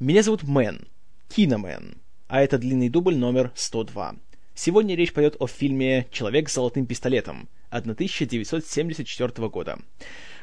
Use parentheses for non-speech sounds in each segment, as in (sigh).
Меня зовут Мэн, Киномен, а это длинный дубль номер 102. Сегодня речь пойдет о фильме «Человек с золотым пистолетом» 1974 года.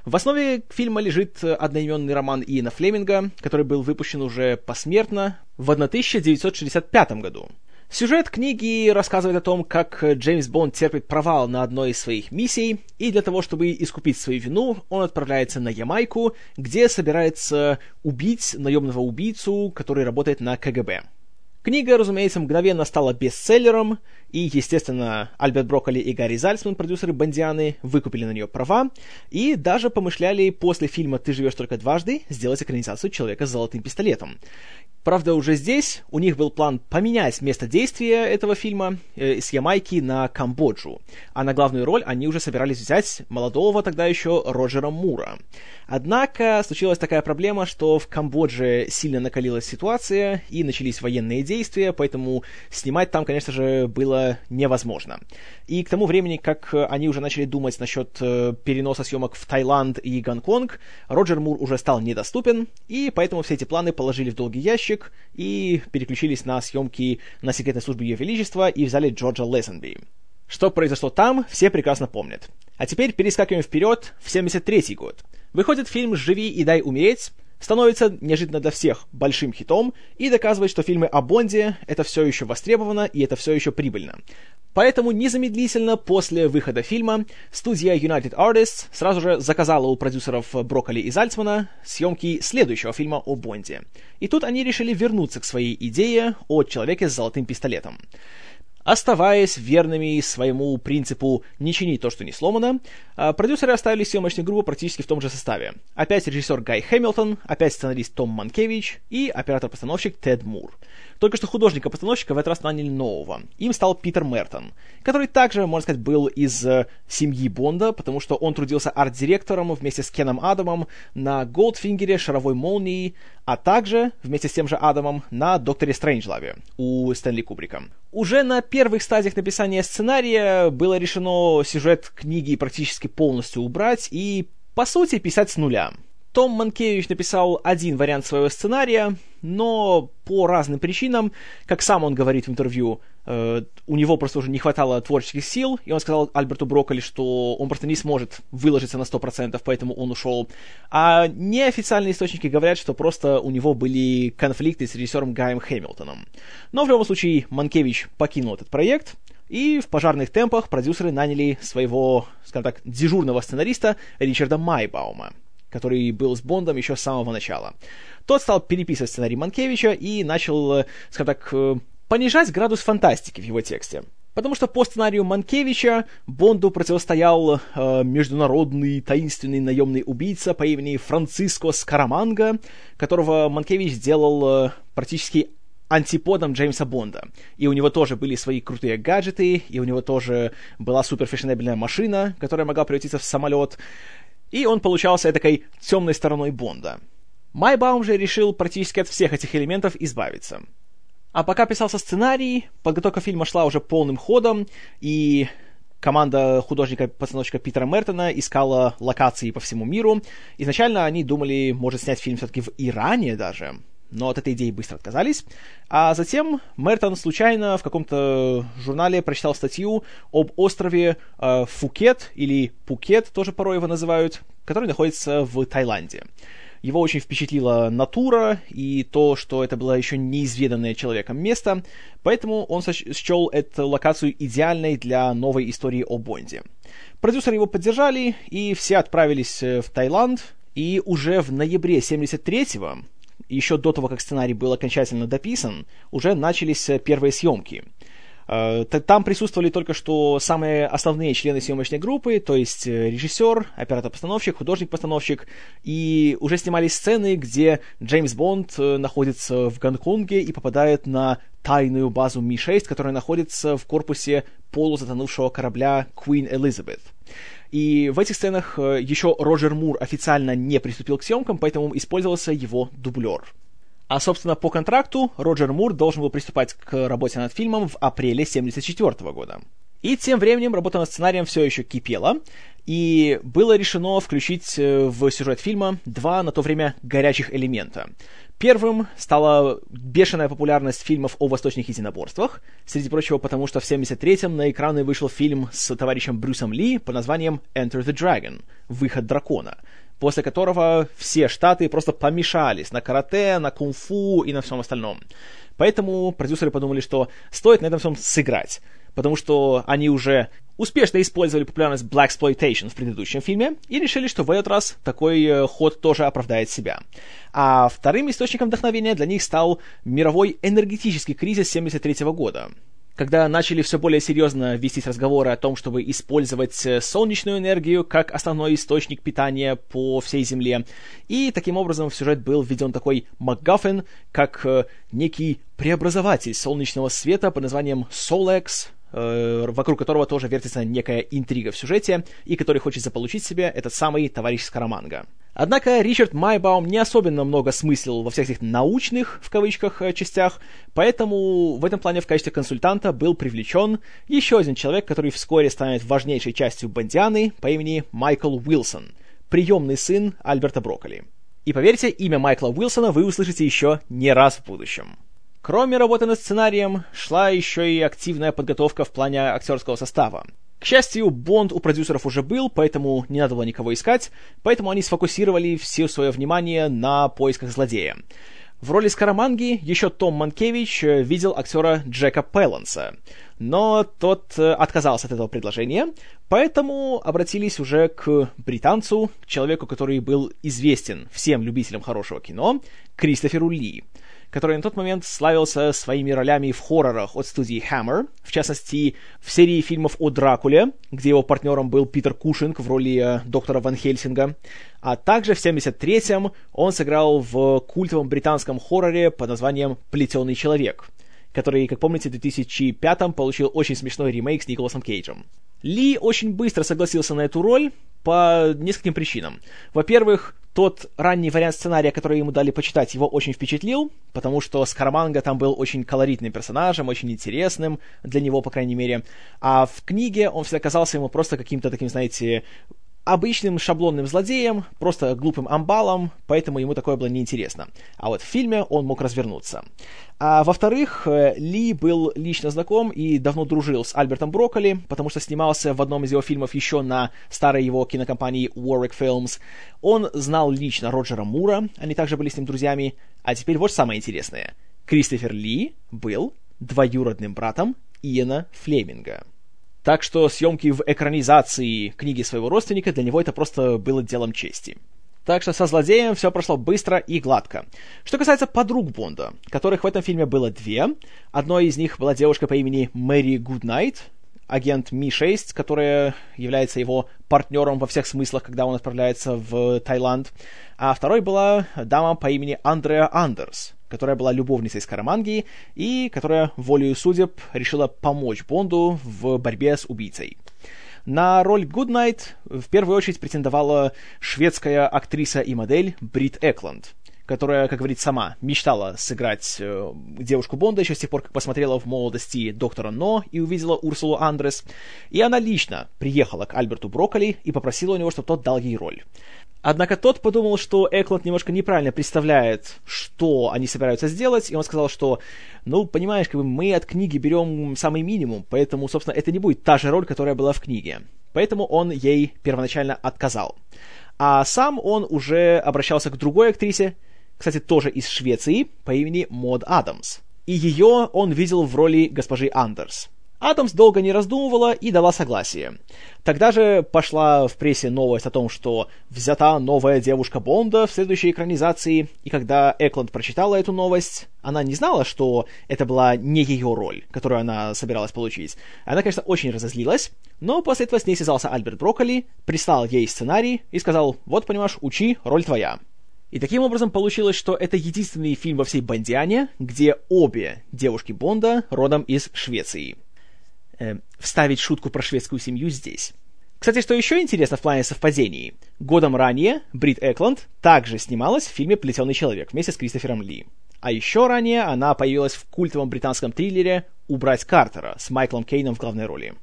В основе фильма лежит одноименный роман Иена Флеминга, который был выпущен уже посмертно в 1965 году. Сюжет книги рассказывает о том, как Джеймс Бонд терпит провал на одной из своих миссий, и для того, чтобы искупить свою вину, он отправляется на Ямайку, где собирается убить наемного убийцу, который работает на КГБ. Книга, разумеется, мгновенно стала бестселлером, и, естественно, Альберт Брокколи и Гарри Зальцман, продюсеры Бондианы, выкупили на нее права, и даже помышляли после фильма «Ты живешь только дважды» сделать экранизацию «Человека с золотым пистолетом». Правда, уже здесь у них был план поменять место действия этого фильма э, с Ямайки на Камбоджу, а на главную роль они уже собирались взять молодого тогда еще Роджера Мура. Однако случилась такая проблема, что в Камбодже сильно накалилась ситуация и начались военные действия, поэтому снимать там, конечно же, было невозможно. И к тому времени, как они уже начали думать насчет э, переноса съемок в Таиланд и Гонконг, Роджер Мур уже стал недоступен, и поэтому все эти планы положили в долгий ящик и переключились на съемки на секретной службе Ее Величества и взяли Джорджа Лессенби. Что произошло там, все прекрасно помнят. А теперь перескакиваем вперед в 73 год. Выходит фильм «Живи и дай умереть», становится неожиданно для всех большим хитом и доказывает, что фильмы о Бонде это все еще востребовано и это все еще прибыльно. Поэтому незамедлительно после выхода фильма студия United Artists сразу же заказала у продюсеров Брокколи и Зальцмана съемки следующего фильма о Бонде. И тут они решили вернуться к своей идее о человеке с золотым пистолетом. Оставаясь верными своему принципу «не чини то, что не сломано», а, продюсеры оставили съемочную группу практически в том же составе. Опять режиссер Гай Хэмилтон, опять сценарист Том Манкевич и оператор-постановщик Тед Мур. Только что художника-постановщика в этот раз наняли нового. Им стал Питер Мертон, который также, можно сказать, был из э, семьи Бонда, потому что он трудился арт-директором вместе с Кеном Адамом на Голдфингере, Шаровой молнии, а также вместе с тем же Адамом на Докторе Стрэнджлаве у Стэнли Кубрика. Уже на первых стадиях написания сценария было решено сюжет книги практически полностью убрать и, по сути, писать с нуля. Том Манкевич написал один вариант своего сценария, но по разным причинам, как сам он говорит в интервью, э, у него просто уже не хватало творческих сил, и он сказал Альберту Брокколи, что он просто не сможет выложиться на 100%, поэтому он ушел. А неофициальные источники говорят, что просто у него были конфликты с режиссером Гаем Хэмилтоном. Но в любом случае Манкевич покинул этот проект, и в пожарных темпах продюсеры наняли своего, скажем так, дежурного сценариста Ричарда Майбаума который был с Бондом еще с самого начала. Тот стал переписывать сценарий Манкевича и начал, э, скажем так, э, понижать градус фантастики в его тексте. Потому что по сценарию Манкевича Бонду противостоял э, международный таинственный наемный убийца по имени Франциско Скараманга, которого Манкевич сделал э, практически антиподом Джеймса Бонда. И у него тоже были свои крутые гаджеты, и у него тоже была суперфешенебельная машина, которая могла превратиться в самолет и он получался такой темной стороной Бонда. Майбаум же решил практически от всех этих элементов избавиться. А пока писался сценарий, подготовка фильма шла уже полным ходом, и команда художника-постановщика Питера Мертона искала локации по всему миру. Изначально они думали, может снять фильм все-таки в Иране даже, но от этой идеи быстро отказались. А затем Мертон случайно в каком-то журнале прочитал статью об острове э, Фукет, или Пукет тоже порой его называют, который находится в Таиланде. Его очень впечатлила натура и то, что это было еще неизведанное человеком место, поэтому он счел эту локацию идеальной для новой истории о Бонде. Продюсеры его поддержали, и все отправились э, в Таиланд, и уже в ноябре 73-го еще до того, как сценарий был окончательно дописан, уже начались э, первые съемки. Э, там присутствовали только что самые основные члены съемочной группы, то есть э, режиссер, оператор-постановщик, художник-постановщик, и уже снимались сцены, где Джеймс Бонд находится в Гонконге и попадает на тайную базу Ми-6, которая находится в корпусе полузатонувшего корабля Queen Elizabeth. И в этих сценах э, еще Роджер Мур официально не приступил к съемкам, поэтому использовался его дублер. А, собственно, по контракту Роджер Мур должен был приступать к работе над фильмом в апреле 1974 года. И тем временем работа над сценарием все еще кипела, и было решено включить э, в сюжет фильма два на то время горячих элемента. Первым стала бешеная популярность фильмов о восточных единоборствах, среди прочего потому, что в 73-м на экраны вышел фильм с товарищем Брюсом Ли под названием «Enter the Dragon» — «Выход дракона», после которого все штаты просто помешались на карате, на кунг-фу и на всем остальном. Поэтому продюсеры подумали, что стоит на этом всем сыграть потому что они уже успешно использовали популярность Black Exploitation в предыдущем фильме и решили, что в этот раз такой э, ход тоже оправдает себя. А вторым источником вдохновения для них стал мировой энергетический кризис 1973 года, когда начали все более серьезно вестись разговоры о том, чтобы использовать э, солнечную энергию как основной источник питания по всей Земле. И таким образом в сюжет был введен такой МакГаффин, как э, некий преобразователь солнечного света под названием Solex, вокруг которого тоже вертится некая интрига в сюжете, и который хочет заполучить себе этот самый товарищ Скараманга. Однако Ричард Майбаум не особенно много смыслил во всех этих научных, в кавычках, э, частях, поэтому в этом плане в качестве консультанта был привлечен еще один человек, который вскоре станет важнейшей частью Бандианы по имени Майкл Уилсон, приемный сын Альберта Брокколи. И поверьте, имя Майкла Уилсона вы услышите еще не раз в будущем. Кроме работы над сценарием, шла еще и активная подготовка в плане актерского состава. К счастью, Бонд у продюсеров уже был, поэтому не надо было никого искать, поэтому они сфокусировали все свое внимание на поисках злодея. В роли Скараманги еще Том Манкевич э, видел актера Джека Пэланса, но тот э, отказался от этого предложения, поэтому обратились уже к британцу, к человеку, который был известен всем любителям хорошего кино, Кристоферу Ли — который на тот момент славился своими ролями в хоррорах от студии Hammer, в частности, в серии фильмов о Дракуле, где его партнером был Питер Кушинг в роли э, доктора Ван Хельсинга, а также в 73-м он сыграл в культовом британском хорроре под названием «Плетеный человек», который, как помните, в 2005-м получил очень смешной ремейк с Николасом Кейджем. Ли очень быстро согласился на эту роль по нескольким причинам. Во-первых, тот ранний вариант сценария, который ему дали почитать, его очень впечатлил, потому что Скараманга там был очень колоритным персонажем, очень интересным, для него, по крайней мере. А в книге он всегда казался ему просто каким-то таким, знаете, обычным шаблонным злодеем, просто глупым амбалом, поэтому ему такое было неинтересно. А вот в фильме он мог развернуться. А во-вторых, э, Ли был лично знаком и давно дружил с Альбертом Брокколи, потому что снимался в одном из его фильмов еще на старой его кинокомпании Warwick Films. Он знал лично Роджера Мура, они также были с ним друзьями. А теперь вот самое интересное. Кристофер Ли был двоюродным братом Иена Флеминга. Так что съемки в экранизации книги своего родственника для него это просто было делом чести. Так что со злодеем все прошло быстро и гладко. Что касается подруг Бонда, которых в этом фильме было две. Одной из них была девушка по имени Мэри Гуднайт, агент Ми-6, которая является его партнером во всех смыслах, когда он отправляется в Таиланд. А второй была дама по имени Андреа Андерс, которая была любовницей Скараманги и которая волею судеб решила помочь Бонду в борьбе с убийцей. На роль Гуднайт в первую очередь претендовала шведская актриса и модель Брит Экланд, которая, как говорит сама, мечтала сыграть э, девушку Бонда еще с тех пор, как посмотрела в молодости доктора Но и увидела Урсулу Андрес. И она лично приехала к Альберту Брокколи и попросила у него, чтобы тот дал ей роль. Однако тот подумал, что Экланд немножко неправильно представляет, что они собираются сделать, и он сказал, что, ну, понимаешь, как бы мы от книги берем самый минимум, поэтому, собственно, это не будет та же роль, которая была в книге. Поэтому он ей первоначально отказал. А сам он уже обращался к другой актрисе, кстати, тоже из Швеции, по имени Мод Адамс. И ее он видел в роли госпожи Андерс. Адамс долго не раздумывала и дала согласие. Тогда же пошла в прессе новость о том, что взята новая девушка Бонда в следующей экранизации, и когда Экланд прочитала эту новость, она не знала, что это была не ее роль, которую она собиралась получить. Она, конечно, очень разозлилась, но после этого с ней связался Альберт Брокколи, прислал ей сценарий и сказал, вот, понимаешь, учи, роль твоя. И таким образом получилось, что это единственный фильм во всей Бондиане, где обе девушки Бонда родом из Швеции э, вставить шутку про шведскую семью здесь. Кстати, что еще интересно в плане совпадений. Годом ранее Брит Экланд также снималась в фильме «Плетеный человек» вместе с Кристофером Ли. А еще ранее она появилась в культовом британском триллере «Убрать Картера» с Майклом Кейном в главной роли.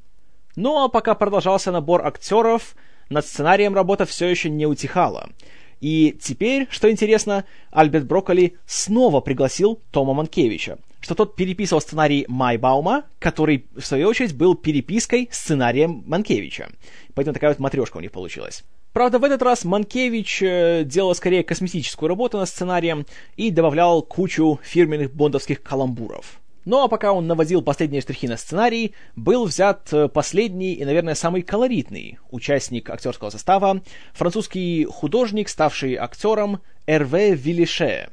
Ну а пока продолжался набор актеров, над сценарием работа все еще не утихала. И теперь, что интересно, Альберт Брокколи снова пригласил Тома Манкевича, что тот переписывал сценарий Майбаума, который, в свою очередь, был перепиской сценарием Манкевича. Поэтому такая вот матрешка у них получилась. Правда, в этот раз Манкевич э, делал скорее косметическую работу над сценарием и добавлял кучу фирменных бондовских каламбуров. Ну а пока он наводил последние штрихи на сценарий, был взят э, последний и, наверное, самый колоритный участник актерского состава, французский художник, ставший актером Эрве Виллише,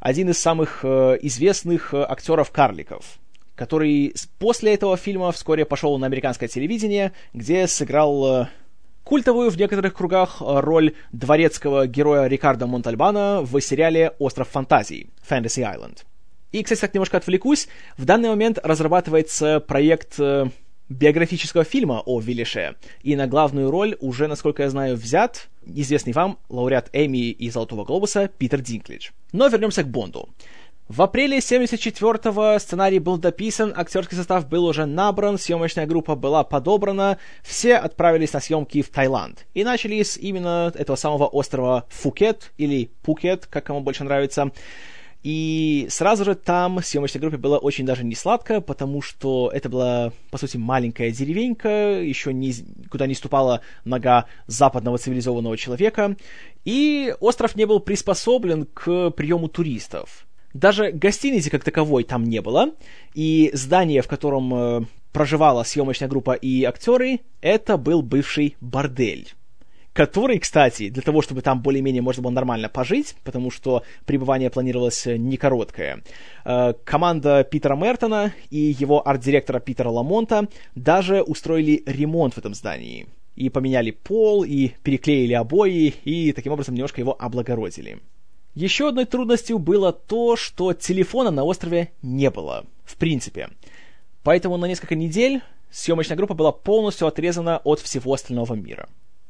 один из самых э, известных э, актеров-карликов, который после этого фильма вскоре пошел на американское телевидение, где сыграл культовую в некоторых кругах роль дворецкого героя Рикардо Монтальбана в сериале «Остров фантазий» Fantasy Island. И, кстати, так немножко отвлекусь. В данный момент разрабатывается проект э, биографического фильма о Виллише. И на главную роль уже, насколько я знаю, взят известный вам лауреат Эми и Золотого Глобуса Питер Динклидж. Но вернемся к Бонду. В апреле 74-го сценарий был дописан, актерский состав был уже набран, съемочная группа была подобрана, все отправились на съемки в Таиланд. И начали с именно этого самого острова Фукет, или Пукет, как кому больше нравится. И сразу же там съемочной группе было очень даже не сладко, потому что это была, по сути, маленькая деревенька, еще не, куда не ступала нога западного цивилизованного человека, и остров не был приспособлен к приему туристов. Даже гостиницы как таковой там не было, и здание, в котором э, проживала съемочная группа и актеры, это был бывший бордель который, кстати, для того, чтобы там более-менее можно было нормально пожить, потому что пребывание планировалось не короткое, э, команда Питера Мертона и его арт-директора Питера Ламонта даже устроили ремонт в этом здании. И поменяли пол, и переклеили обои, и таким образом немножко его облагородили. Еще одной трудностью было то, что телефона на острове не было, в принципе. Поэтому на несколько недель съемочная группа была полностью отрезана от всего остального мира.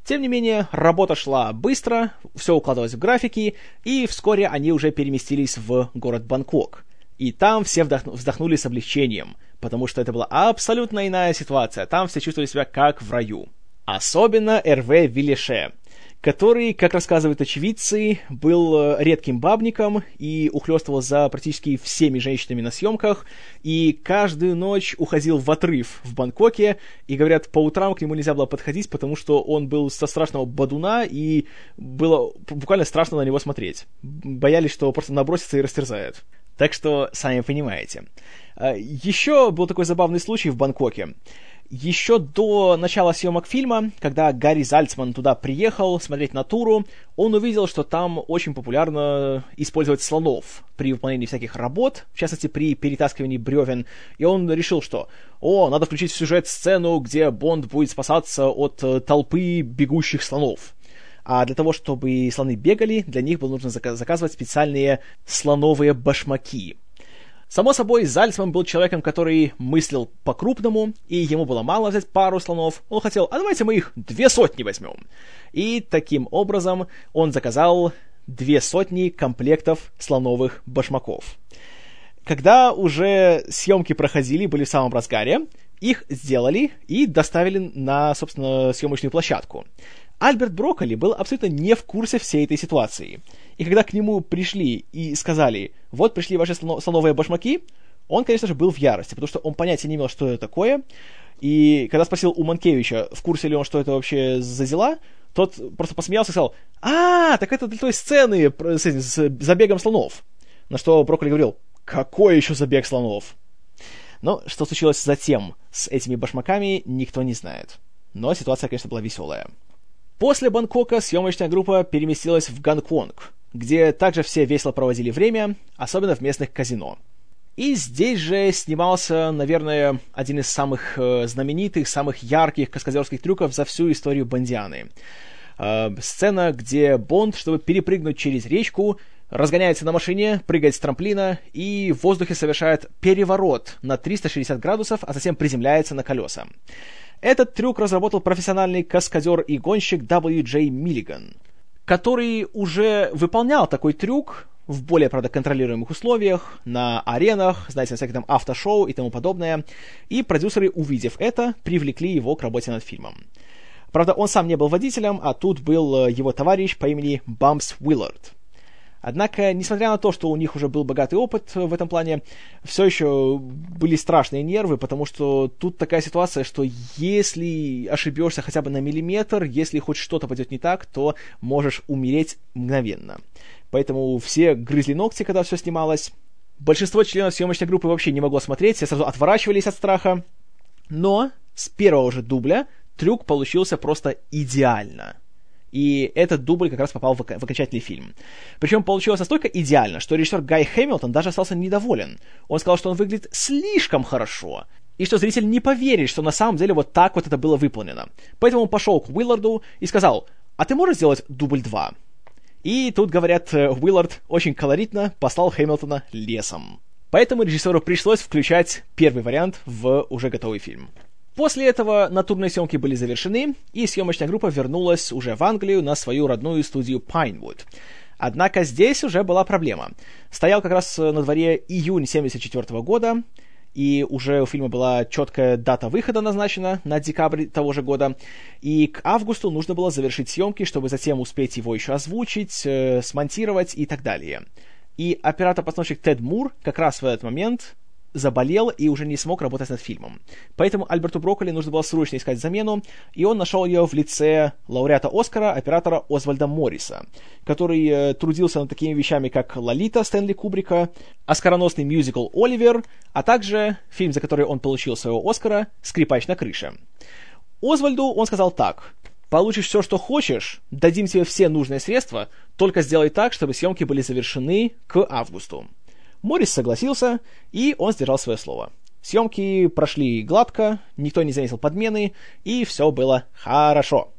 Тем не менее, работа шла быстро, все укладывалось в графики, и вскоре они уже переместились в город Бангкок. И там все вдохну- вздохнули с облегчением, потому что это была абсолютно иная ситуация. Там все чувствовали себя как в раю. Особенно РВ Виллише который, как рассказывают очевидцы, был э, редким бабником и ухлёстывал за практически всеми женщинами на съемках, и каждую ночь уходил в отрыв в Бангкоке, и, говорят, по утрам к нему нельзя было подходить, потому что он был со страшного бадуна, и было буквально страшно на него смотреть. Боялись, что просто набросится и растерзает. Так что, сами понимаете. Э, Еще был такой забавный случай в Бангкоке. Еще до начала съемок фильма, когда Гарри Зальцман туда приехал смотреть натуру, он увидел, что там очень популярно использовать слонов при выполнении всяких работ, в частности, при перетаскивании бревен, и он решил, что «О, надо включить в сюжет сцену, где Бонд будет спасаться от э, толпы бегущих слонов». А для того, чтобы слоны бегали, для них было нужно заказывать специальные слоновые башмаки – Само собой, Зальцман был человеком, который мыслил по-крупному, и ему было мало взять пару слонов. Он хотел, а давайте мы их две сотни возьмем. И таким образом он заказал две сотни комплектов слоновых башмаков. Когда уже съемки проходили, были в самом разгаре, их сделали и доставили на, собственно, съемочную площадку. Альберт Брокколи был абсолютно не в курсе всей этой ситуации. И когда к нему пришли и сказали, вот пришли ваши слоновые башмаки, он, конечно же, был в ярости, потому что он понятия не имел, что это такое. И когда спросил у Манкевича, в курсе ли он, что это вообще за дела, тот просто посмеялся и сказал, «А, так это для той сцены с, с забегом слонов». На что Брокколи говорил, «Какой еще забег слонов?» Но что случилось затем с этими башмаками, никто не знает. Но ситуация, конечно, была веселая. После Бангкока съемочная группа переместилась в Гонконг, где также все весело проводили время, особенно в местных казино. И здесь же снимался, наверное, один из самых э, знаменитых, самых ярких каскадерских трюков за всю историю Бондианы. Э, сцена, где Бонд, чтобы перепрыгнуть через речку, разгоняется на машине, прыгает с трамплина и в воздухе совершает переворот на 360 градусов, а затем приземляется на колеса. Этот трюк разработал профессиональный каскадер и гонщик W.J. Миллиган, который уже выполнял такой трюк в более, правда, контролируемых условиях, на аренах, знаете, на всяких там автошоу и тому подобное. И продюсеры, увидев это, привлекли его к работе над фильмом. Правда, он сам не был водителем, а тут был э, его товарищ по имени Бампс Уиллард. Однако, несмотря на то, что у них уже был богатый опыт в этом плане, все еще были страшные нервы, потому что тут такая ситуация, что если ошибешься хотя бы на миллиметр, если хоть что-то пойдет не так, то можешь умереть мгновенно. Поэтому все грызли ногти, когда все снималось. Большинство членов съемочной группы вообще не могло смотреть, все сразу отворачивались от страха. Но с первого же дубля трюк получился просто идеально. И этот дубль как раз попал в, в окончательный фильм. Причем получилось настолько идеально, что режиссер Гай Хэмилтон даже остался недоволен. Он сказал, что он выглядит слишком хорошо, и что зритель не поверит, что на самом деле вот так вот это было выполнено. Поэтому он пошел к Уилларду и сказал, а ты можешь сделать дубль 2? И тут, говорят, э, Уиллард очень колоритно послал Хэмилтона лесом. Поэтому режиссеру пришлось включать первый вариант в уже готовый фильм. После этого натурные съемки были завершены, и съемочная группа вернулась уже в Англию на свою родную студию Pinewood. Однако здесь уже была проблема. Стоял как раз на дворе июнь 1974 года, и уже у фильма была четкая дата выхода назначена на декабрь того же года, и к августу нужно было завершить съемки, чтобы затем успеть его еще озвучить, э, смонтировать и так далее. И оператор-постановщик Тед Мур как раз в этот момент заболел и уже не смог работать над фильмом. Поэтому Альберту Брокколи нужно было срочно искать замену, и он нашел ее в лице лауреата Оскара, оператора Озвальда Морриса, который э, трудился над такими вещами, как «Лолита» Стэнли Кубрика, оскароносный мюзикл «Оливер», а также фильм, за который он получил своего Оскара «Скрипач на крыше». Озвальду он сказал так. «Получишь все, что хочешь, дадим тебе все нужные средства, только сделай так, чтобы съемки были завершены к августу». Моррис согласился, и он сдержал свое слово. Съемки прошли гладко, никто не заметил подмены, и все было хорошо.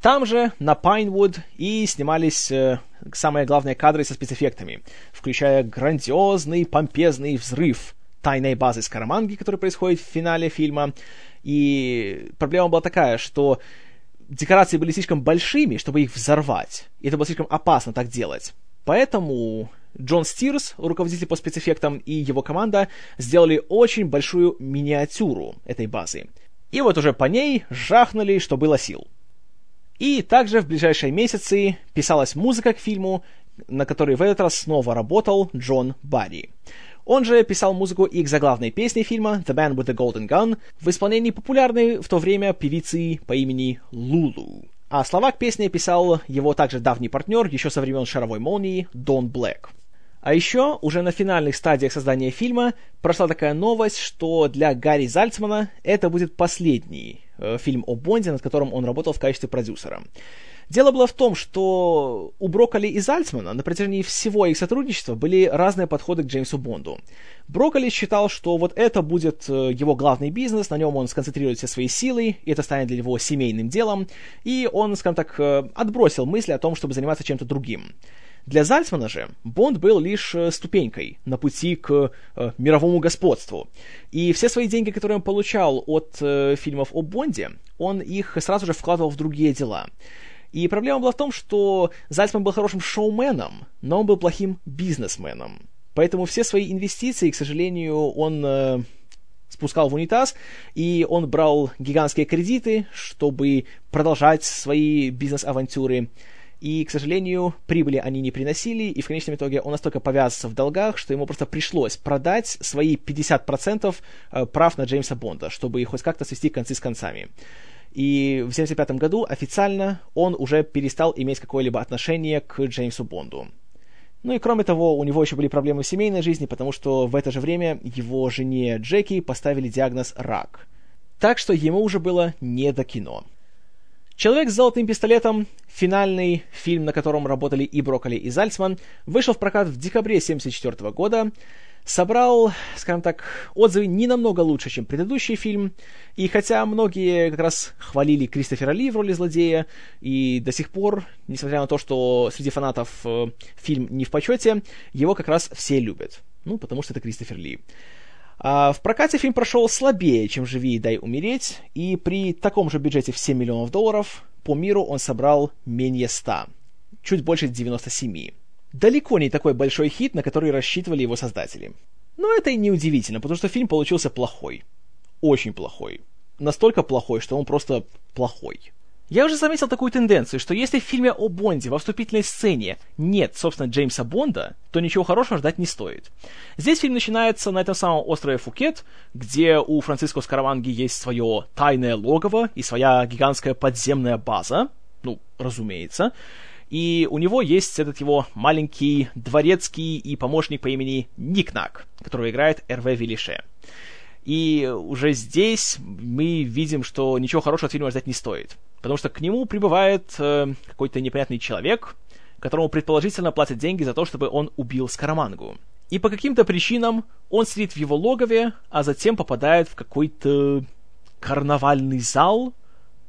Там же, на Пайнвуд, и снимались э, самые главные кадры со спецэффектами, включая грандиозный, помпезный взрыв тайной базы Скараманги, который происходит в финале фильма. И проблема была такая, что декорации были слишком большими, чтобы их взорвать. И это было слишком опасно так делать. Поэтому Джон Стирс, руководитель по спецэффектам, и его команда сделали очень большую миниатюру этой базы. И вот уже по ней жахнули, что было сил. И также в ближайшие месяцы писалась музыка к фильму, на которой в этот раз снова работал Джон Барри. Он же писал музыку и к заглавной песне фильма «The Man with the Golden Gun» в исполнении популярной в то время певицы по имени Лулу. А слова к песне писал его также давний партнер еще со времен «Шаровой молнии» Дон Блэк. А еще уже на финальных стадиях создания фильма прошла такая новость, что для Гарри Зальцмана это будет последний э, фильм о Бонде, над которым он работал в качестве продюсера. Дело было в том, что у Брокколи и Зальцмана на протяжении всего их сотрудничества были разные подходы к Джеймсу Бонду. Брокколи считал, что вот это будет э, его главный бизнес, на нем он сконцентрирует все свои силы, и это станет для него семейным делом, и он, скажем так, э, отбросил мысли о том, чтобы заниматься чем-то другим. Для Зальцмана же Бонд был лишь э, ступенькой на пути к э, мировому господству. И все свои деньги, которые он получал от э, фильмов о Бонде, он их сразу же вкладывал в другие дела. И проблема была в том, что Зальцман был хорошим шоуменом, но он был плохим бизнесменом. Поэтому все свои инвестиции, к сожалению, он э, спускал в унитаз, и он брал гигантские кредиты, чтобы продолжать свои бизнес-авантюры. И, к сожалению, прибыли они не приносили, и в конечном итоге он настолько повязался в долгах, что ему просто пришлось продать свои 50% э, прав на Джеймса Бонда, чтобы хоть как-то свести концы с концами. И в 1975 году официально он уже перестал иметь какое-либо отношение к Джеймсу Бонду. Ну и кроме того, у него еще были проблемы в семейной жизни, потому что в это же время его жене Джеки поставили диагноз рак. Так что ему уже было не до кино. «Человек с золотым пистолетом», финальный фильм, на котором работали и Брокколи, и Зальцман, вышел в прокат в декабре 1974 года, собрал, скажем так, отзывы не намного лучше, чем предыдущий фильм, и хотя многие как раз хвалили Кристофера Ли в роли злодея, и до сих пор, несмотря на то, что среди фанатов э, фильм не в почете, его как раз все любят. Ну, потому что это Кристофер Ли. А в прокате фильм прошел слабее, чем «Живи и дай умереть», и при таком же бюджете в 7 миллионов долларов по миру он собрал менее 100, чуть больше 97. далеко не такой большой хит, на который рассчитывали его создатели. Но это и не удивительно, потому что фильм получился плохой. Очень плохой. Настолько плохой, что он просто плохой. Я уже заметил такую тенденцию, что если в фильме о Бонде во вступительной сцене нет, собственно, Джеймса Бонда, то ничего хорошего ждать не стоит. Здесь фильм начинается на этом самом острове Фукет, где у Франциско Скараванги есть свое тайное логово и своя гигантская подземная база, ну, разумеется, и у него есть этот его маленький дворецкий и помощник по имени Никнак, которого играет Эрве Вилише. И уже здесь мы видим, что ничего хорошего от фильма ждать не стоит. Потому что к нему прибывает э, какой-то непонятный человек, которому предположительно платят деньги за то, чтобы он убил Скарамангу. И по каким-то причинам он сидит в его логове, а затем попадает в какой-то карнавальный зал,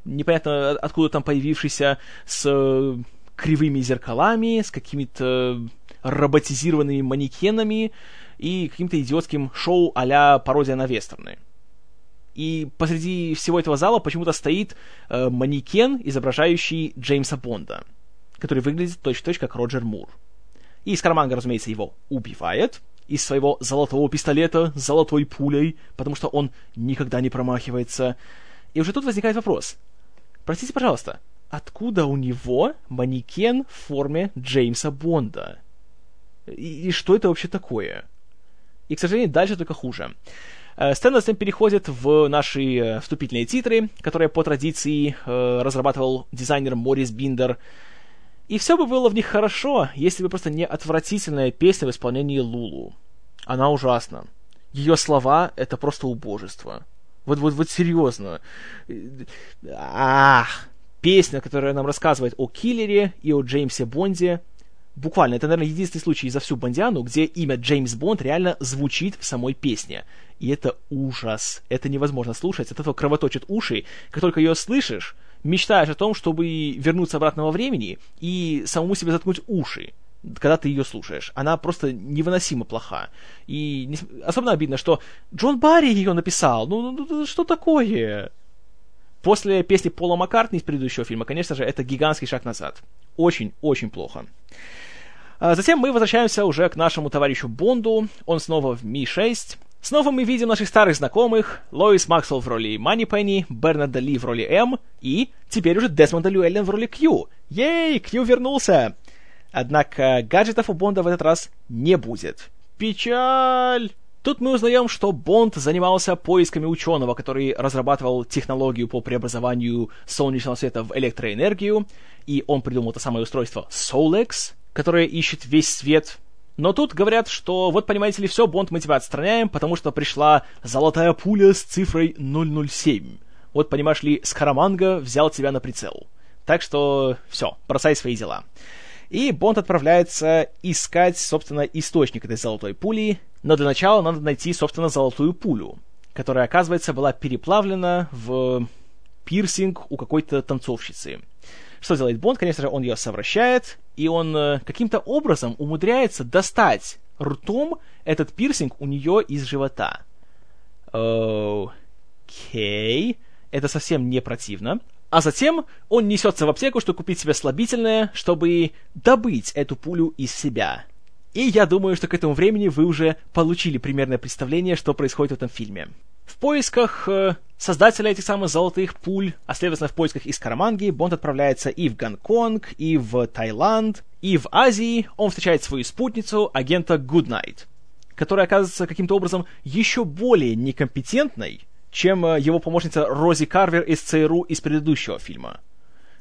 непонятно откуда там появившийся, с кривыми зеркалами, с какими-то роботизированными манекенами и каким-то идиотским шоу а пародия на вестерны. И посреди всего этого зала почему-то стоит э, манекен, изображающий Джеймса Бонда, который выглядит точь-в-точь как Роджер Мур. И Скараманга, разумеется, его убивает из своего золотого пистолета с золотой пулей, потому что он никогда не промахивается. И уже тут возникает вопрос. Простите, пожалуйста, откуда у него манекен в форме Джеймса Бонда? И, и что это вообще такое? И, к сожалению, дальше только хуже. Э, сцена затем переходит в наши э, вступительные титры, которые по традиции э, разрабатывал дизайнер Морис Биндер. И все бы было в них хорошо, если бы просто не отвратительная песня в исполнении Лулу. Она ужасна. Ее слова — это просто убожество. Вот, вот, вот серьезно. Ах, песня, которая нам рассказывает о киллере и о Джеймсе Бонде. Буквально, это, наверное, единственный случай за всю Бондиану, где имя Джеймс Бонд реально звучит в самой песне. И это ужас. Это невозможно слушать. От этого кровоточат уши. Как только ее слышишь, мечтаешь о том, чтобы вернуться обратно во времени и самому себе заткнуть уши когда ты ее слушаешь. Она просто невыносимо плоха. И не... особенно обидно, что Джон Барри ее написал. Ну, ну, ну что такое? После песни Пола Маккартни из предыдущего фильма, конечно же, это гигантский шаг назад. Очень-очень плохо. А затем мы возвращаемся уже к нашему товарищу Бонду. Он снова в Ми-6. Снова мы видим наших старых знакомых. Лоис Максвелл в роли Мани Пенни, Бернарда Ли в роли М и теперь уже Десмонда Люэллен в роли Кью. Ей, Кью вернулся! Однако гаджетов у Бонда в этот раз не будет. Печаль! Тут мы узнаем, что Бонд занимался поисками ученого, который разрабатывал технологию по преобразованию солнечного света в электроэнергию, и он придумал это самое устройство Solex, которое ищет весь свет. Но тут говорят, что вот, понимаете ли, все, Бонд, мы тебя отстраняем, потому что пришла золотая пуля с цифрой 007. Вот, понимаешь ли, Скараманга взял тебя на прицел. Так что все, бросай свои дела. И Бонд отправляется искать, собственно, источник этой золотой пули, но для начала надо найти, собственно, золотую пулю, которая, оказывается, была переплавлена в пирсинг у какой-то танцовщицы. Что делает Бонд? Конечно же, он ее совращает, и он э, каким-то образом умудряется достать ртом этот пирсинг у нее из живота. Окей. Это совсем не противно. А затем он несется в аптеку, чтобы купить себе слабительное, чтобы добыть эту пулю из себя. И я думаю, что к этому времени вы уже получили примерное представление, что происходит в этом фильме. В поисках э, создателя этих самых золотых пуль, а следовательно в поисках из Караманги, Бонд отправляется и в Гонконг, и в Таиланд, и в Азии он встречает свою спутницу, агента Гуднайт, которая оказывается каким-то образом еще более некомпетентной, чем э, его помощница Рози Карвер из ЦРУ из предыдущего фильма.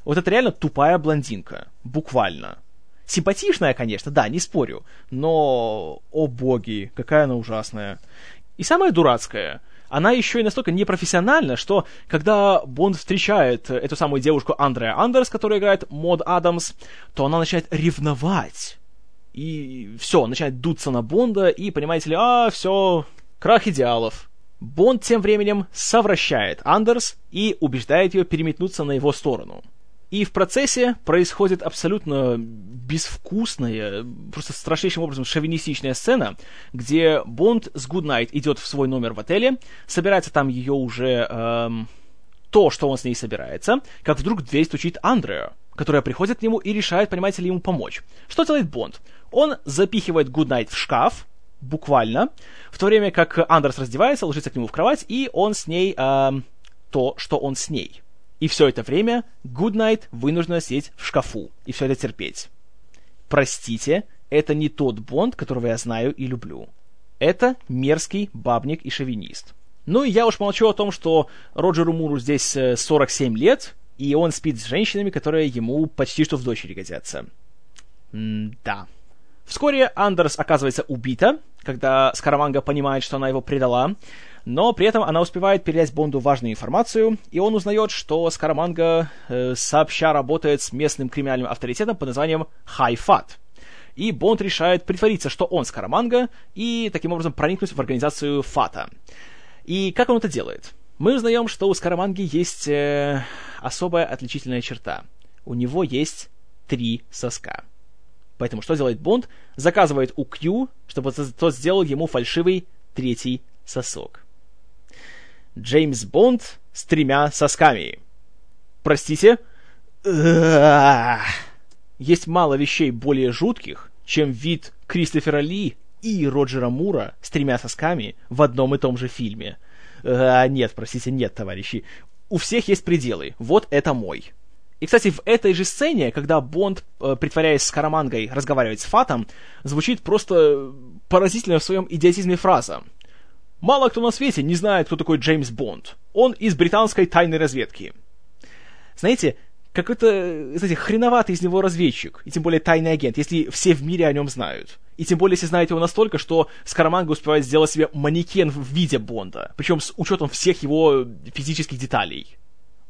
Вот это реально тупая блондинка. Буквально. Симпатичная, конечно, да, не спорю. Но, о боги, какая она ужасная. И самое дурацкое, она еще и настолько непрофессиональна, что когда Бонд встречает эту самую девушку Андреа Андерс, которая играет Мод Адамс, то она начинает ревновать. И все, начинает дуться на Бонда, и, понимаете ли, а, все, крах идеалов. Бонд тем временем совращает Андерс и убеждает ее переметнуться на его сторону. И в процессе происходит абсолютно безвкусная, просто страшнейшим образом шовинистичная сцена, где Бонд с Гуднайт идет в свой номер в отеле, собирается там ее уже эм, то, что он с ней собирается, как вдруг дверь стучит Андреа, которая приходит к нему и решает, понимаете ли, ему помочь. Что делает Бонд? Он запихивает Гуднайт в шкаф, буквально, в то время как Андерс раздевается, ложится к нему в кровать, и он с ней э, то, что он с ней. И все это время Гуднайт вынуждена сидеть в шкафу и все это терпеть. Простите, это не тот Бонд, которого я знаю и люблю. Это мерзкий бабник и шовинист. Ну и я уж молчу о том, что Роджеру Муру здесь 47 э, лет, и он спит с женщинами, которые ему почти что в дочери годятся. М-да. Вскоре Андерс оказывается убита, когда Скараманга понимает, что она его предала, но при этом она успевает передать Бонду важную информацию, и он узнает, что Скараманга э, сообща работает с местным криминальным авторитетом под названием Хайфат. И Бонд решает притвориться, что он Скараманга, и таким образом проникнуть в организацию Фата. И как он это делает? Мы узнаем, что у Скараманги есть э, особая отличительная черта. У него есть три соска. Поэтому что делает Бонд? Заказывает у Кью, чтобы тот сделал ему фальшивый третий сосок. Джеймс Бонд с тремя сосками. Простите? Есть мало вещей более жутких, чем вид Кристофера Ли и Роджера Мура с тремя сосками в одном и том же фильме. А, нет, простите, нет, товарищи. У всех есть пределы. Вот это мой. И, кстати, в этой же сцене, когда Бонд, э, притворяясь с Карамангой, разговаривает с Фатом, звучит просто поразительная в своем идиотизме фраза. «Мало кто на свете не знает, кто такой Джеймс Бонд. Он из британской тайной разведки». Знаете, какой-то, знаете, хреноватый из него разведчик, и тем более тайный агент, если все в мире о нем знают. И тем более, если знаете его настолько, что Скараманга успевает сделать себе манекен в виде Бонда, причем с учетом всех его физических деталей.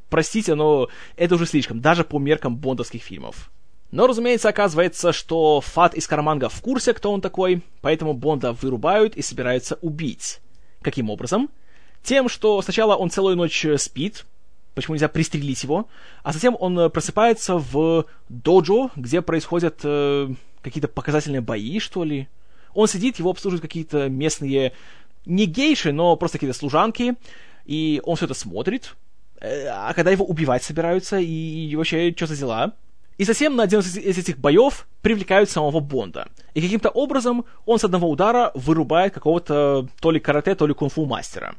Простите, но это уже слишком, даже по меркам бондовских фильмов. Но, разумеется, оказывается, что Фат из Караманга в курсе, кто он такой, поэтому Бонда вырубают и собираются убить. Каким образом? Тем, что сначала он целую ночь спит, почему нельзя пристрелить его, а затем он просыпается в доджо, где происходят э, какие-то показательные бои, что ли. Он сидит, его обслуживают какие-то местные, не гейши, но просто какие-то служанки, и он все это смотрит, Э, а когда его убивать собираются, и вообще, что за дела? И затем на один из этих боев привлекают самого Бонда. И каким-то образом он с одного удара вырубает какого-то то ли карате, то ли кунг-фу мастера.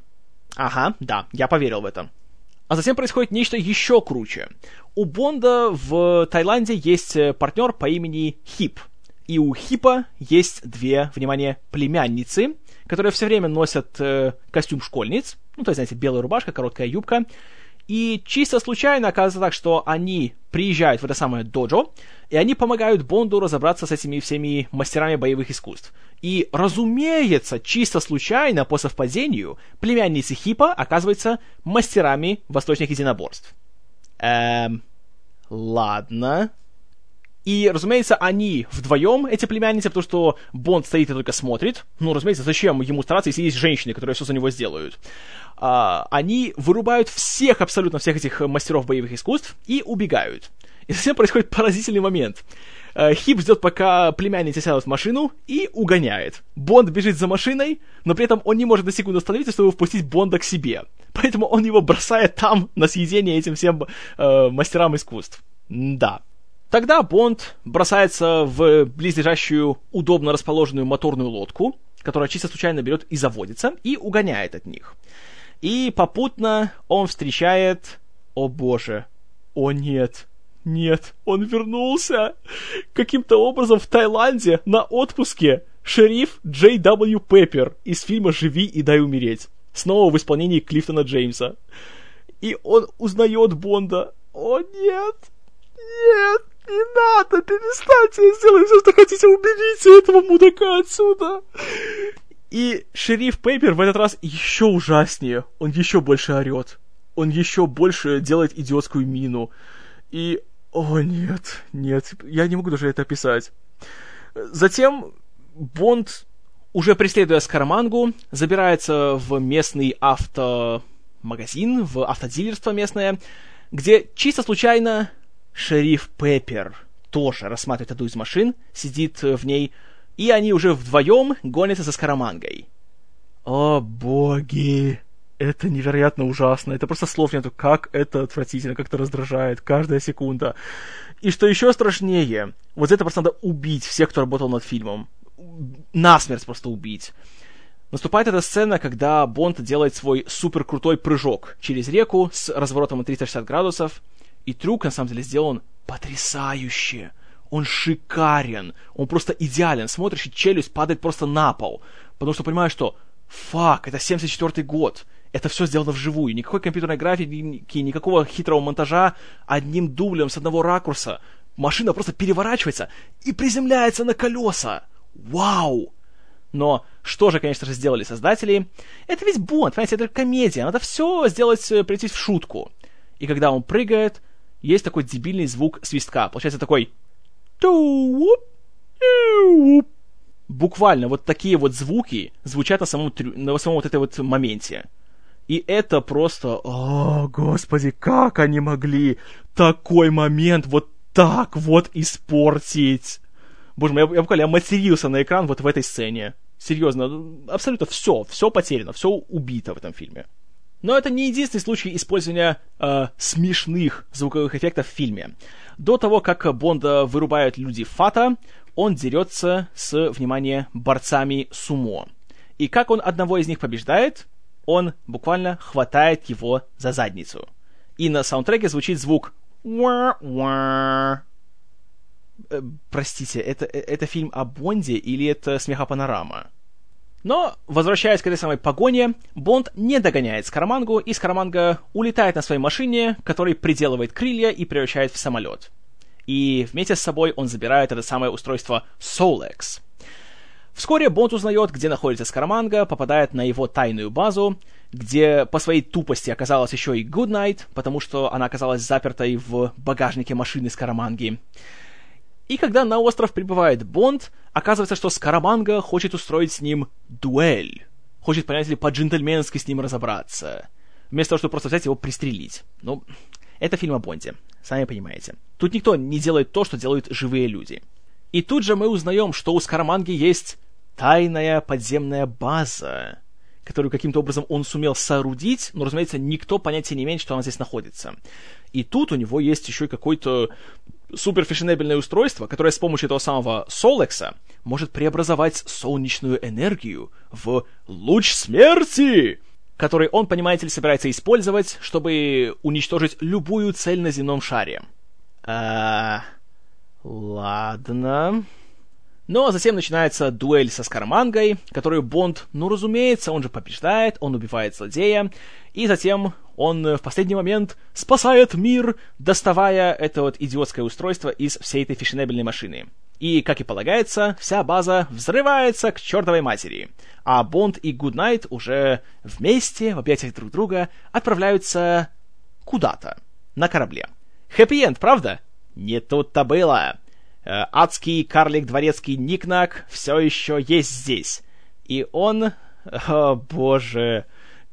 Ага, да, я поверил в это. А затем происходит нечто еще круче. У Бонда в Таиланде есть э, партнер по имени Хип. И у Хипа есть две, внимание, племянницы, которые все время носят э, костюм школьниц. Ну, то есть, знаете, белая рубашка, короткая юбка. И чисто случайно оказывается так, что они приезжают в это самое доджо, и они помогают Бонду разобраться с этими всеми мастерами боевых искусств. И, разумеется, чисто случайно, по совпадению, племянницы Хипа оказываются мастерами восточных единоборств. Эм... Ладно. И, разумеется, они вдвоем, эти племянницы, потому что Бонд стоит и только смотрит. Ну, разумеется, зачем ему стараться, если есть женщины, которые все за него сделают. А, они вырубают всех, абсолютно всех этих мастеров боевых искусств и убегают. И затем происходит поразительный момент. А, Хип ждет, пока племянница сядет в машину и угоняет. Бонд бежит за машиной, но при этом он не может на секунду остановиться, чтобы впустить Бонда к себе. Поэтому он его бросает там на съедение этим всем э, мастерам искусств. Да. Тогда Бонд бросается в близлежащую удобно расположенную моторную лодку, которая чисто случайно берет и заводится, и угоняет от них. И попутно он встречает... О боже, о нет, нет, он вернулся! Каким-то образом в Таиланде на отпуске шериф Джей W. Пеппер из фильма «Живи и дай умереть». Снова в исполнении Клифтона Джеймса. И он узнает Бонда. О нет, нет, не надо, перестаньте, сделайте все, что хотите, уберите этого мудака отсюда. И шериф Пейпер в этот раз еще ужаснее. Он еще больше орет. Он еще больше делает идиотскую мину. И... О, нет, нет, я не могу даже это описать. Затем Бонд, уже преследуя Скарамангу, забирается в местный автомагазин, в автодилерство местное, где чисто случайно шериф Пеппер тоже рассматривает одну из машин, сидит в ней, и они уже вдвоем гонятся за Скарамангой. О боги! это невероятно ужасно. Это просто слов нету, как это отвратительно, как это раздражает каждая секунда. И что еще страшнее, вот это просто надо убить всех, кто работал над фильмом. Насмерть просто убить. Наступает эта сцена, когда Бонд делает свой супер крутой прыжок через реку с разворотом на 360 градусов, и трюк на самом деле сделан потрясающе. Он шикарен, он просто идеален. Смотришь, и челюсть падает просто на пол, потому что понимаешь, что фак, это 74 год, это все сделано вживую. Никакой компьютерной графики, никакого хитрого монтажа, одним дублем с одного ракурса. Машина просто переворачивается и приземляется на колеса. Вау! Но что же, конечно же, сделали создатели? Это ведь Бонд, понимаете, это комедия. Надо все сделать, э, прийти в шутку. И когда он прыгает, есть такой дебильный звук свистка. Получается такой... Буквально вот такие вот звуки звучат на самом, на самом вот этой вот моменте. И это просто... О, господи, как они могли такой момент вот так вот испортить? Боже мой, я буквально я матерился на экран вот в этой сцене. Серьезно, абсолютно все, все потеряно, все убито в этом фильме. Но это не единственный случай использования э, смешных звуковых эффектов в фильме. До того, как Бонда вырубают люди Фата, он дерется с, внимание, борцами сумо. И как он одного из них побеждает? он буквально хватает его за задницу. И на саундтреке звучит звук э, Простите, это, э, это фильм о Бонде или это смехопанорама? Но, возвращаясь к этой самой погоне, Бонд не догоняет Скарамангу, и Скараманга улетает на своей машине, который приделывает крылья и превращает в самолет. И вместе с собой он забирает это самое устройство Solex — Вскоре Бонд узнает, где находится Скараманга, попадает на его тайную базу, где по своей тупости оказалась еще и Гуднайт, потому что она оказалась запертой в багажнике машины Скараманги. И когда на остров прибывает Бонд, оказывается, что Скараманга хочет устроить с ним дуэль. Хочет, понимаете ли, по-джентльменски с ним разобраться. Вместо того, чтобы просто взять его пристрелить. Ну, это фильм о Бонде, сами понимаете. Тут никто не делает то, что делают живые люди. И тут же мы узнаем, что у Скараманги есть тайная подземная база, которую каким-то образом он сумел соорудить, но, разумеется, никто понятия не имеет, что она здесь находится. И тут у него есть еще и какое-то суперфешенебельное устройство, которое с помощью этого самого Солекса может преобразовать солнечную энергию в луч смерти, который он, понимаете ли, собирается использовать, чтобы уничтожить любую цель на земном шаре. А... Ладно. Ну а затем начинается дуэль со Скармангой, которую Бонд, ну разумеется, он же побеждает, он убивает злодея, и затем он в последний момент спасает мир, доставая это вот идиотское устройство из всей этой фешенебельной машины. И, как и полагается, вся база взрывается к чертовой матери. А Бонд и Гуднайт уже вместе, в объятиях друг друга, отправляются куда-то на корабле. Хэппи-энд, правда? Не тут-то было. Э, адский карлик дворецкий Никнак все еще есть здесь. И он... О, боже...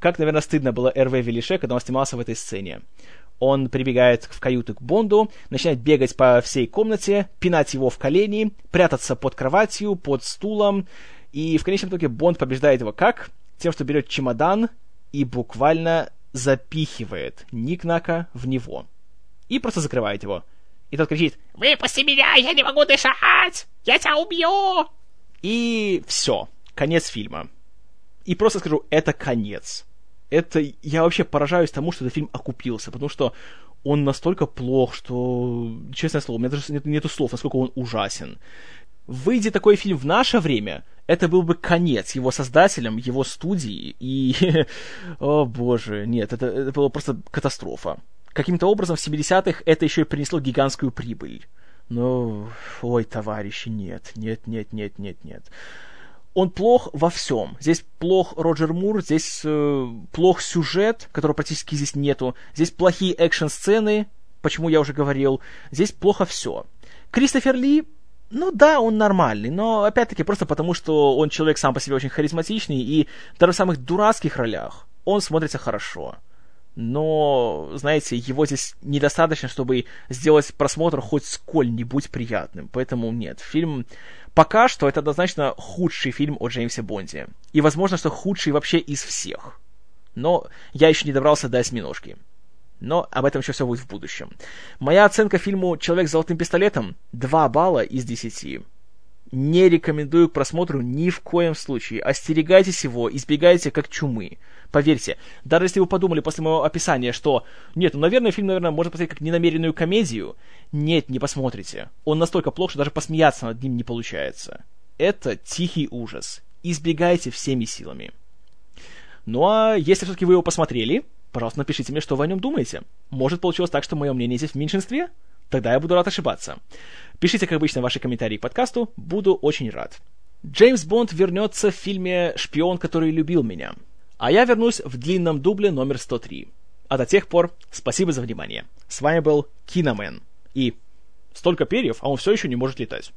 Как, наверное, стыдно было Р.В. Велише, когда он снимался в этой сцене. Он прибегает в каюту к Бонду, начинает бегать по всей комнате, пинать его в колени, прятаться под кроватью, под стулом, и в конечном итоге Бонд побеждает его как? Тем, что берет чемодан и буквально запихивает Никнака в него. И просто закрывает его. И тот кричит «Выпусти меня, я не могу дышать! Я тебя убью!» И все, конец фильма. И просто скажу, это конец. Это я вообще поражаюсь тому, что этот фильм окупился, потому что он настолько плох, что, честное слово, у меня даже нет, нету слов, насколько он ужасен. Выйди такой фильм в наше время, это был бы конец его создателям, его студии, и... (laughs) О боже, нет, это, это была просто катастрофа каким-то образом в 70-х это еще и принесло гигантскую прибыль. Но, ой, товарищи, нет, нет, нет, нет, нет, нет. Он плох во всем. Здесь плох Роджер Мур, здесь э, плох сюжет, которого практически здесь нету. Здесь плохие экшн-сцены, почему я уже говорил. Здесь плохо все. Кристофер Ли, ну да, он нормальный, но опять-таки просто потому, что он человек сам по себе очень харизматичный, и даже в самых дурацких ролях он смотрится хорошо но, знаете, его здесь недостаточно, чтобы сделать просмотр хоть сколь-нибудь приятным. Поэтому нет, фильм пока что это однозначно худший фильм о Джеймсе Бонде. И возможно, что худший вообще из всех. но я еще не добрался до осьминожки. Но об этом еще все будет в будущем. Моя оценка фильму «Человек с золотым пистолетом» 2 балла из 10 не рекомендую к просмотру ни в коем случае. Остерегайтесь его, избегайте как чумы. Поверьте, даже если вы подумали после моего описания, что нет, ну, наверное, фильм, наверное, можно посмотреть как ненамеренную комедию, нет, не посмотрите. Он настолько плох, что даже посмеяться над ним не получается. Это тихий ужас. Избегайте всеми силами. Ну а если все-таки вы его посмотрели, пожалуйста, напишите мне, что вы о нем думаете. Может, получилось так, что мое мнение здесь в меньшинстве? Тогда я буду рад ошибаться. Пишите, как обычно, ваши комментарии к подкасту, буду очень рад. Джеймс Бонд вернется в фильме «Шпион, который любил меня». А я вернусь в длинном дубле номер 103. А до тех пор, спасибо за внимание. С вами был Киномен. И столько перьев, а он все еще не может летать.